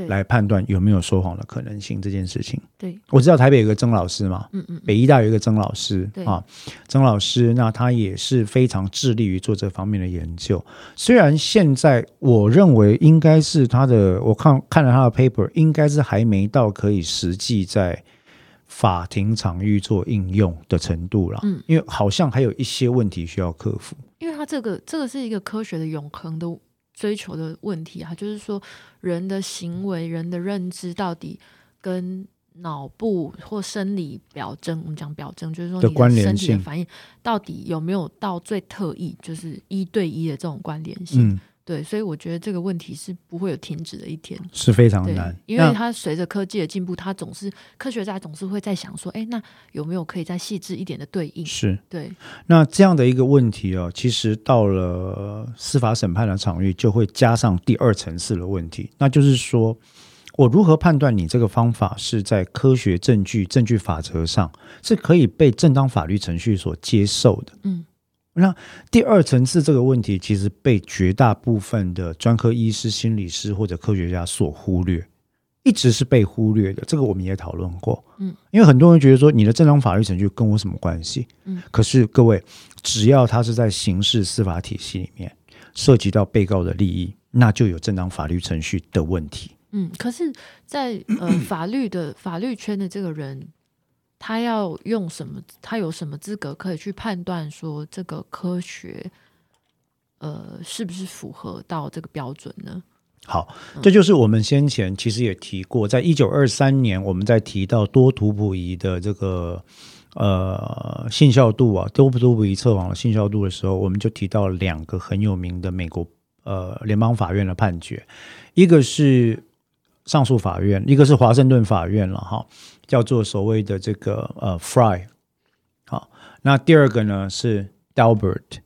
来判断有没有说谎的可能性这件事情。对，我知道台北有个曾老师嘛，嗯嗯，北医大有一个曾老师啊，曾老师，那他也是非常致力于做这方面的研究。虽然现在我认为应该是他的，我看看了他的 paper，应该是还没到可以实际在法庭场域做应用的程度了。嗯，因为好像还有一些问题需要克服。因为他这个这个是一个科学的永恒的。追求的问题啊，就是说人的行为、人的认知到底跟脑部或生理表征，我们讲表征，就是说你的身体的反应到底有没有到最特异，就是一对一的这种关联性。对，所以我觉得这个问题是不会有停止的一天，是非常难。因为它随着科技的进步，它总是科学家总是会在想说，哎，那有没有可以再细致一点的对应？是对。那这样的一个问题哦，其实到了司法审判的场域，就会加上第二层次的问题，那就是说我如何判断你这个方法是在科学证据、证据法则上是可以被正当法律程序所接受的？嗯。那第二层次这个问题，其实被绝大部分的专科医师、心理师或者科学家所忽略，一直是被忽略的。这个我们也讨论过，嗯，因为很多人觉得说，你的正当法律程序跟我什么关系？嗯，可是各位，只要他是在刑事司法体系里面涉及到被告的利益，那就有正当法律程序的问题。嗯，可是，在呃法律的法律圈的这个人。他要用什么？他有什么资格可以去判断说这个科学，呃，是不是符合到这个标准呢？好，这就是我们先前其实也提过，在一九二三年，我们在提到多图谱仪的这个呃信效度啊，多图谱仪测谎的信效度的时候，我们就提到两个很有名的美国呃联邦法院的判决，一个是上诉法院，一个是华盛顿法院了哈。叫做所谓的这个呃，Fry，好，那第二个呢是 Dalbert，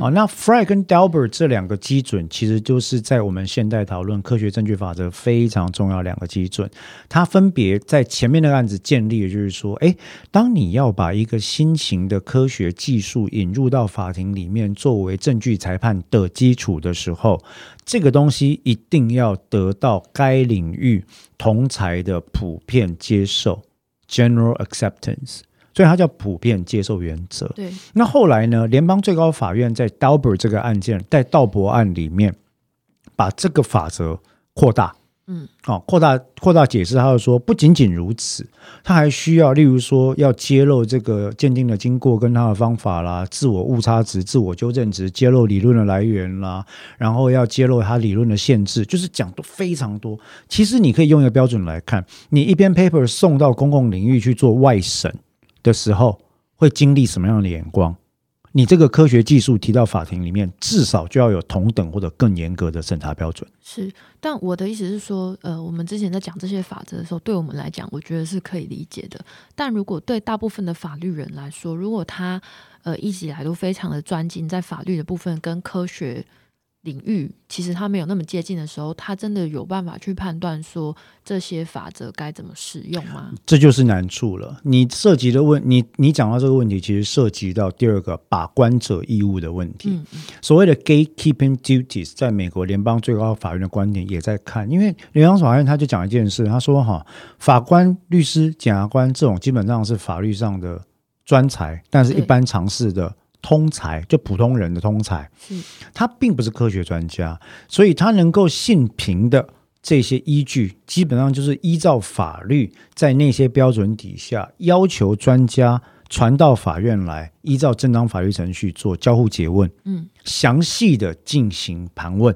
哦，那 Fry 跟 Delbert 这两个基准，其实就是在我们现代讨论科学证据法则非常重要两个基准。它分别在前面那个案子建立，就是说，哎，当你要把一个新型的科学技术引入到法庭里面作为证据裁判的基础的时候。这个东西一定要得到该领域同才的普遍接受 （general acceptance），所以它叫普遍接受原则。对。那后来呢？联邦最高法院在 Dalbert 这个案件，在道博案里面，把这个法则扩大。嗯，好，扩大扩大解释，他就说不仅仅如此，他还需要，例如说要揭露这个鉴定的经过跟他的方法啦，自我误差值、自我纠正值，揭露理论的来源啦，然后要揭露他理论的限制，就是讲的非常多。其实你可以用一个标准来看，你一篇 paper 送到公共领域去做外审的时候，会经历什么样的眼光？你这个科学技术提到法庭里面，至少就要有同等或者更严格的审查标准。是，但我的意思是说，呃，我们之前在讲这些法则的时候，对我们来讲，我觉得是可以理解的。但如果对大部分的法律人来说，如果他呃一直以来都非常的专精在法律的部分跟科学。领域其实他没有那么接近的时候，他真的有办法去判断说这些法则该怎么使用吗？这就是难处了。你涉及的问，你你讲到这个问题，其实涉及到第二个把关者义务的问题。所谓的 gatekeeping duties，在美国联邦最高法院的观点也在看，因为联邦法院他就讲一件事，他说哈，法官、律师、检察官这种基本上是法律上的专才，但是一般常识的。通才就普通人的通才，他并不是科学专家，所以他能够信凭的这些依据，基本上就是依照法律在那些标准底下要求专家传到法院来，依照正当法律程序做交互诘问，嗯，详细的进行盘问，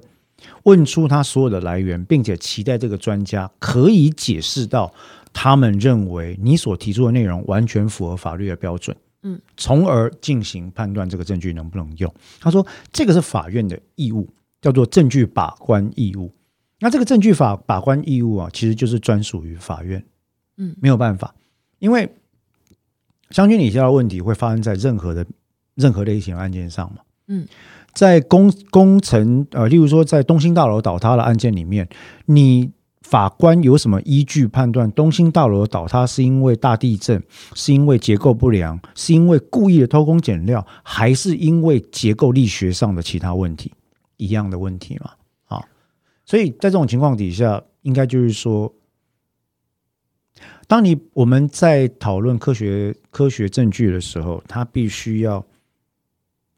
问出他所有的来源，并且期待这个专家可以解释到他们认为你所提出的内容完全符合法律的标准。嗯，从而进行判断这个证据能不能用。他说这个是法院的义务，叫做证据把关义务。那这个证据法把关义务啊，其实就是专属于法院。嗯，没有办法，因为相信你下的问题会发生在任何的任何类型案件上嘛。嗯，在工工程呃，例如说在东兴大楼倒塌的案件里面，你法官有什么依据判断东兴大楼倒塌是因为大地震，是因为结构不良，是因为故意的偷工减料，还是因为结构力学上的其他问题？一样的问题嘛。啊，所以在这种情况底下，应该就是说。当你我们在讨论科学科学证据的时候，它必须要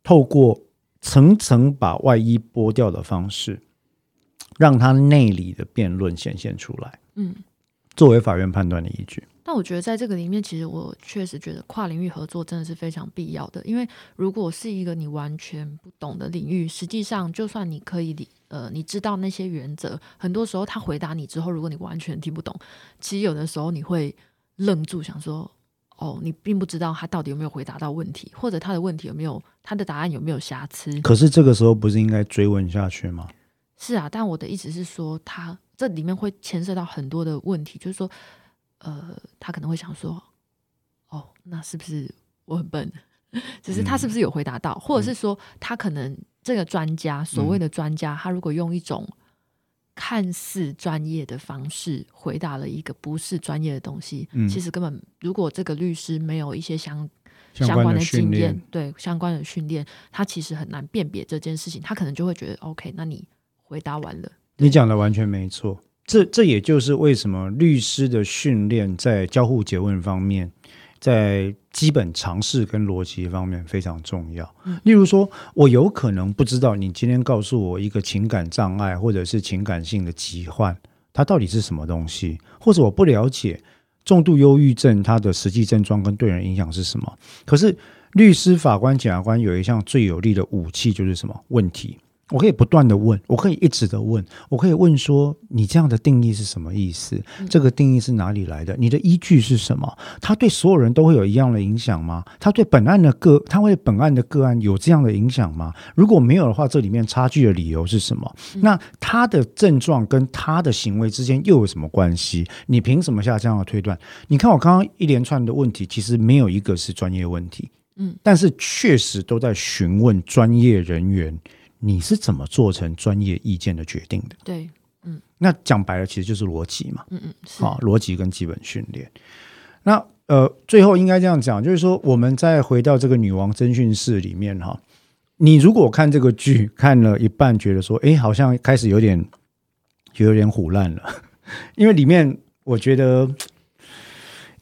透过层层把外衣剥掉的方式，让他内里的辩论显现出来。嗯，作为法院判断的依据。但我觉得在这个里面，其实我确实觉得跨领域合作真的是非常必要的。因为如果是一个你完全不懂的领域，实际上就算你可以理。呃，你知道那些原则，很多时候他回答你之后，如果你完全听不懂，其实有的时候你会愣住，想说，哦，你并不知道他到底有没有回答到问题，或者他的问题有没有他的答案有没有瑕疵。可是这个时候不是应该追问下去吗？是啊，但我的意思是说，他这里面会牵涉到很多的问题，就是说，呃，他可能会想说，哦，那是不是我很笨？只是他是不是有回答到，或者是说他可能。这个专家，所谓的专家，他如果用一种看似专业的方式回答了一个不是专业的东西，其实根本如果这个律师没有一些相相关的经验，对相关的训练，他其实很难辨别这件事情。他可能就会觉得，OK，那你回答完了，你讲的完全没错。这这也就是为什么律师的训练在交互诘问方面。在基本常识跟逻辑方面非常重要。例如说，我有可能不知道你今天告诉我一个情感障碍或者是情感性的疾患，它到底是什么东西，或者我不了解重度忧郁症它的实际症状跟对人影响是什么。可是律师、法官、检察官有一项最有力的武器，就是什么问题？我可以不断的问，我可以一直的问，我可以问说：你这样的定义是什么意思？这个定义是哪里来的？你的依据是什么？它对所有人都会有一样的影响吗？它对本案的个，它会本案的个案有这样的影响吗？如果没有的话，这里面差距的理由是什么？那他的症状跟他的行为之间又有什么关系？你凭什么下这样的推断？你看我刚刚一连串的问题，其实没有一个是专业问题，嗯，但是确实都在询问专业人员。你是怎么做成专业意见的决定的？对，嗯，那讲白了，其实就是逻辑嘛，嗯嗯，好，逻辑跟基本训练。那呃，最后应该这样讲，就是说，我们再回到这个女王侦讯室里面哈，你如果看这个剧看了一半，觉得说，哎，好像开始有点，就有点虎烂了，因为里面我觉得。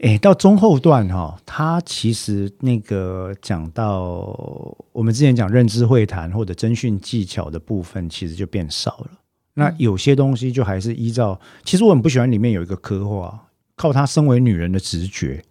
哎，到中后段哈，他其实那个讲到我们之前讲认知会谈或者征讯技巧的部分，其实就变少了。那有些东西就还是依照，其实我很不喜欢里面有一个刻画，靠她身为女人的直觉。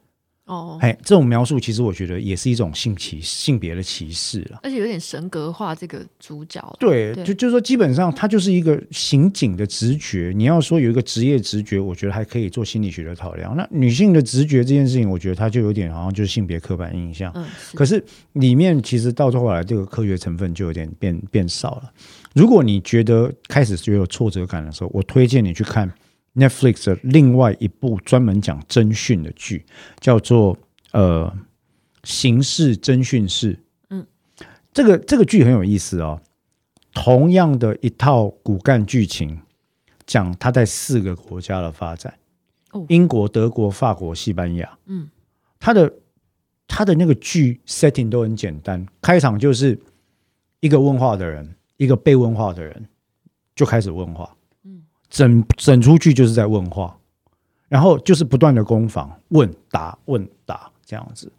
哦，哎，这种描述其实我觉得也是一种性歧性别的歧视了，而且有点神格化这个主角。对，就就是说，基本上他就是一个刑警的直觉。你要说有一个职业直觉，我觉得还可以做心理学的考量。那女性的直觉这件事情，我觉得它就有点好像就是性别刻板印象。嗯，可是里面其实到后来这个科学成分就有点变变少了。如果你觉得开始觉得有挫折感的时候，我推荐你去看。Netflix 的另外一部专门讲侦讯的剧，叫做呃《刑事侦讯室》。嗯，这个这个剧很有意思哦。同样的一套骨干剧情，讲他在四个国家的发展：英国、德国、法国、西班牙。嗯，他的他的那个剧 setting 都很简单，开场就是一个问话的人，一个被问话的人就开始问话。整整出去就是在问话，然后就是不断的攻防，问答问答这样子。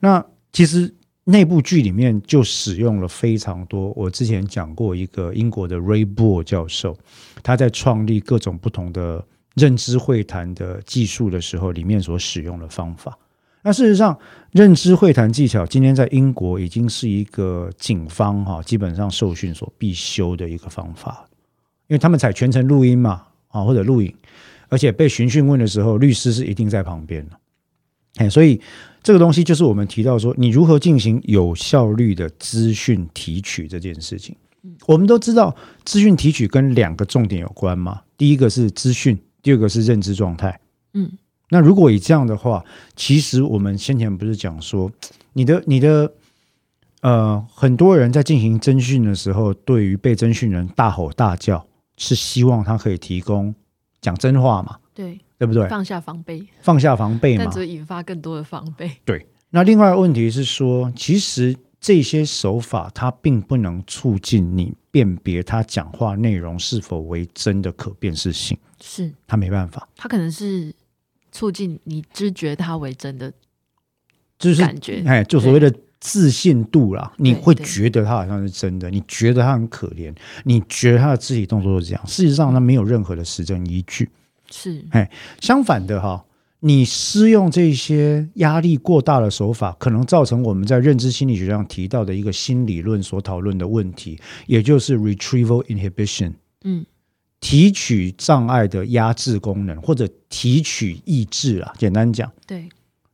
那其实那部剧里面就使用了非常多。我之前讲过一个英国的 Ray b o r 教授，他在创立各种不同的认知会谈的技术的时候，里面所使用的方法。那事实上，认知会谈技巧今天在英国已经是一个警方哈基本上受训所必修的一个方法。因为他们采全程录音嘛，啊或者录影，而且被询讯问的时候，律师是一定在旁边的，哎，所以这个东西就是我们提到说，你如何进行有效率的资讯提取这件事情。我们都知道，资讯提取跟两个重点有关嘛。第一个是资讯，第二个是认知状态。嗯，那如果以这样的话，其实我们先前不是讲说，你的你的呃，很多人在进行侦讯的时候，对于被侦讯人大吼大叫，是希望他可以提供讲真话嘛？对，对不对？放下防备，放下防备嘛但只。会引发更多的防备。对，那另外一个问题是说，其实这些手法它并不能促进你辨别他讲话内容是否为真的可辨识性，是，他没办法，他可能是促进你知觉它为真的就是感觉。哎，就所谓的自信度啦，你会对觉得他好像是真的，你觉得他很可怜，你觉得他的肢体动作都是这样，事实上他没有任何的实证依据。是，哎相反的哈，你施用这些压力过大的手法，可能造成我们在认知心理学上提到的一个新理论所讨论的问题，也就是 retrieval inhibition。嗯，提取障碍的压制功能，或者提取抑制啊，简单讲，对，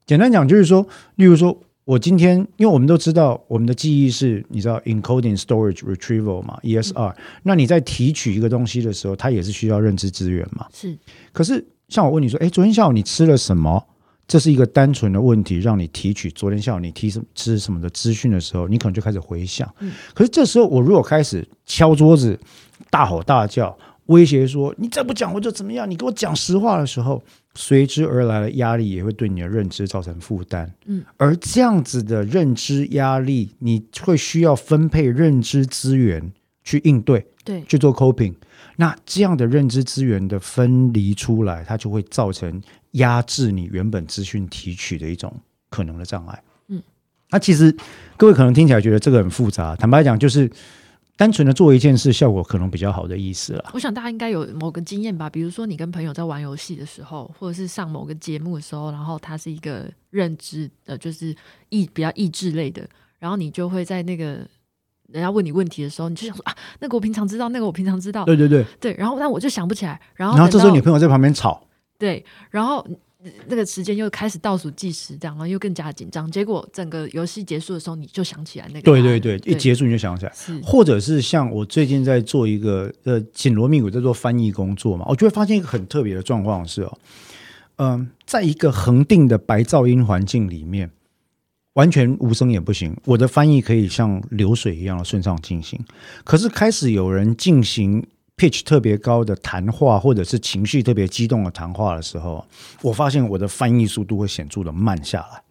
简单讲就是说，例如说，我今天，因为我们都知道，我们的记忆是，你知道 encoding、storage、retrieval 嘛，ESR、那你在提取一个东西的时候，它也是需要认知资源嘛。是，可是，像我问你说，哎，昨天下午你吃了什么？这是一个单纯的问题，让你提取昨天下午你提什吃什么的资讯的时候，你可能就开始回想。嗯可是这时候，我如果开始敲桌子、大吼大叫、威胁说你再不讲我就怎么样，你给我讲实话的时候，随之而来的压力也会对你的认知造成负担。嗯，而这样子的认知压力，你会需要分配认知资源去应对。对，去做 coping。那这样的认知资源的分离出来，它就会造成压制你原本资讯提取的一种可能的障碍。嗯，那其实各位可能听起来觉得这个很复杂，坦白讲，就是单纯的做一件事，效果可能比较好的意思了。我想大家应该有某个经验吧，比如说你跟朋友在玩游戏的时候，或者是上某个节目的时候，然后它是一个认知呃，就是意比较意志类的，然后你就会在那个人家问你问题的时候，你就想说啊，那个我平常知道，那个我平常知道，对对对，对，然后但我就想不起来，然后然后这时候等到你朋友在旁边吵，对，然后呃那个时间又开始倒数计时，这样，然后又更加紧张，结果整个游戏结束的时候，你就想起来那个，对对对，一结束你就想起来。是或者是像我最近在做一个呃紧锣密鼓在做翻译工作嘛，我就会发现一个很特别的状况是哦，嗯、在一个恒定的白噪音环境里面，完全无声也不行，我的翻译可以像流水一样的顺畅进行。可是开始有人进行 pitch 特别高的谈话，或者是情绪特别激动的谈话的时候，我发现我的翻译速度会显著的慢下来。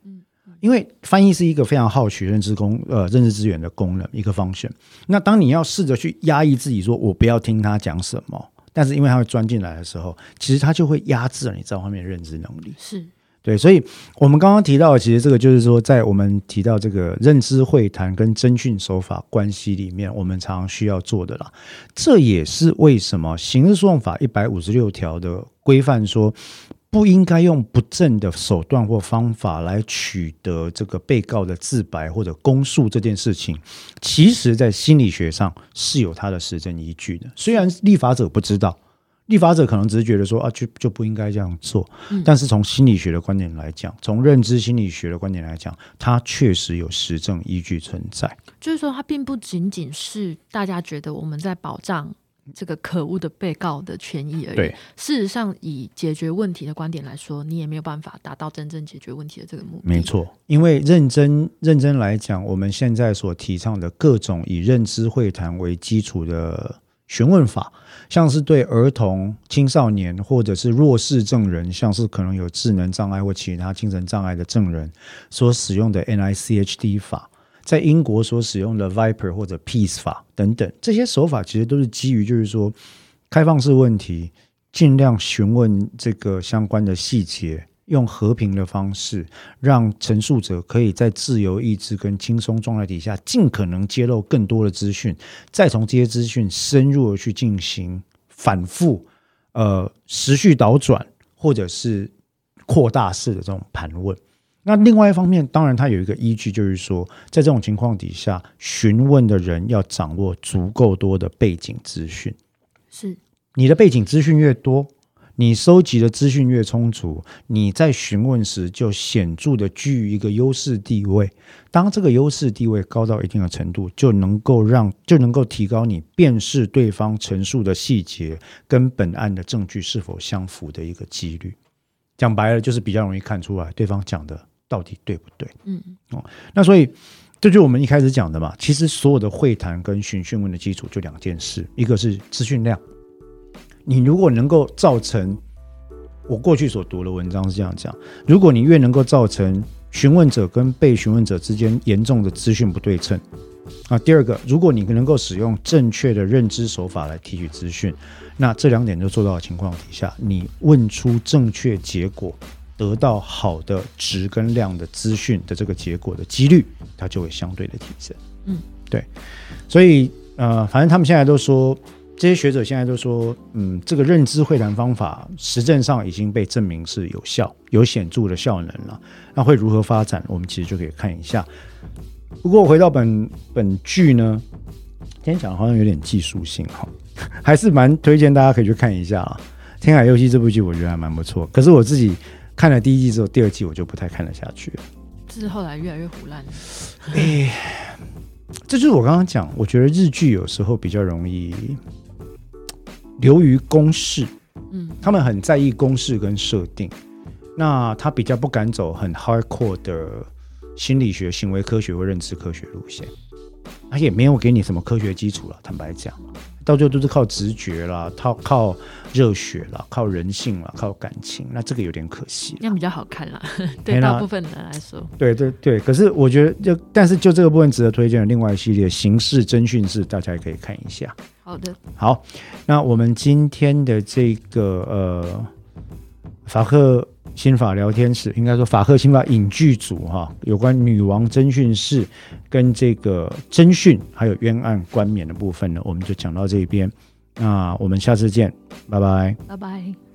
因为翻译是一个非常耗取认知功呃认知资源的功能一个 function。那当你要试着去压抑自己，说我不要听他讲什么，但是因为他会钻进来的时候，其实他就会压制了你在方面的认知能力。是对，所以我们刚刚提到，其实这个就是说，在我们提到这个认知会谈跟侦讯手法关系里面，我们常常需要做的啦。这也是为什么刑事诉讼法一百五十六条的规范说，不应该用不正的手段或方法来取得这个被告的自白或者公诉这件事情，其实在心理学上是有它的实证依据的。虽然立法者不知道。立法者可能只是觉得说啊，就就不应该这样做，但是从心理学的观点来讲，从认知心理学的观点来讲，它确实有实证依据存在。就是说，它并不仅仅是大家觉得我们在保障这个可恶的被告的权益而已。对，事实上，以解决问题的观点来说，你也没有办法达到真正解决问题的这个目的。没，错，因为认真认真来讲，我们现在所提倡的各种以认知会谈为基础的询问法，像是对儿童、青少年或者是弱势证人，像是可能有智能障碍或其他精神障碍的证人所使用的 NICHD 法，在英国所使用的 Viper 或者 Peace 法等等，这些手法其实都是基于就是说开放式问题，尽量询问这个相关的细节，用和平的方式，让陈述者可以在自由意志跟轻松状态底下，尽可能揭露更多的资讯，再从这些资讯深入的去进行反复、呃持续倒转，或者是扩大式的这种盘问。那另外一方面，当然它有一个依据，就是说，在这种情况底下，询问的人要掌握足够多的背景资讯。是你的背景资讯越多，你收集的资讯越充足，你在询问时就显著的居于一个优势地位。当这个优势地位高到一定的程度，就能够让就能够提高你辨识对方陈述的细节跟本案的证据是否相符的一个几率。讲白了，就是比较容易看出来对方讲的到底对不对。嗯，哦，那所以这就是我们一开始讲的嘛。其实所有的会谈跟询讯问的基础就两件事，一个是资讯量。你如果能够造成我过去所读的文章是这样讲，如果你越能够造成询问者跟被询问者之间严重的资讯不对称啊，第二个，如果你能够使用正确的认知手法来提取资讯，那这两点都做到的情况底下，你问出正确结果，得到好的值跟量的资讯的这个结果的几率，它就会相对的提升。嗯，对，所以呃，反正他们现在都说。这些学者现在都说，嗯，这个认知会谈方法实证上已经被证明是有效、有显著的效能了。那会如何发展？我们其实就可以看一下。不过回到本本剧呢，今天讲的好像有点技术性哈，还是蛮推荐大家可以去看一下啊。《天海游戏》这部剧我觉得还蛮不错，可是我自己看了第一季之后，第二季我就不太看得下去了。这是后来越来越胡乱。哎，这就是我刚刚讲，我觉得日剧有时候比较容易。流于公式，嗯，他们很在意公式跟设定，那他比较不敢走很 hardcore 的心理学、行为科学或认知科学路线，他也没有给你什么科学基础了。坦白讲，到最后都是靠直觉啦，靠靠热血啦，靠人性啦，靠感情，那这个有点可惜。那样比较好看啦，对大部分人来说。对对对，可是我觉得就，但是就这个部分值得推荐的另外一系列刑事侦讯室，大家也可以看一下。好的，好，那我们今天的这个呃法克新法聊天室，应该说法赫新法影剧组哈，有关女王侦讯室跟这个侦讯还有冤案冠冕的部分呢，我们就讲到这边。那我们下次见，拜拜，拜拜。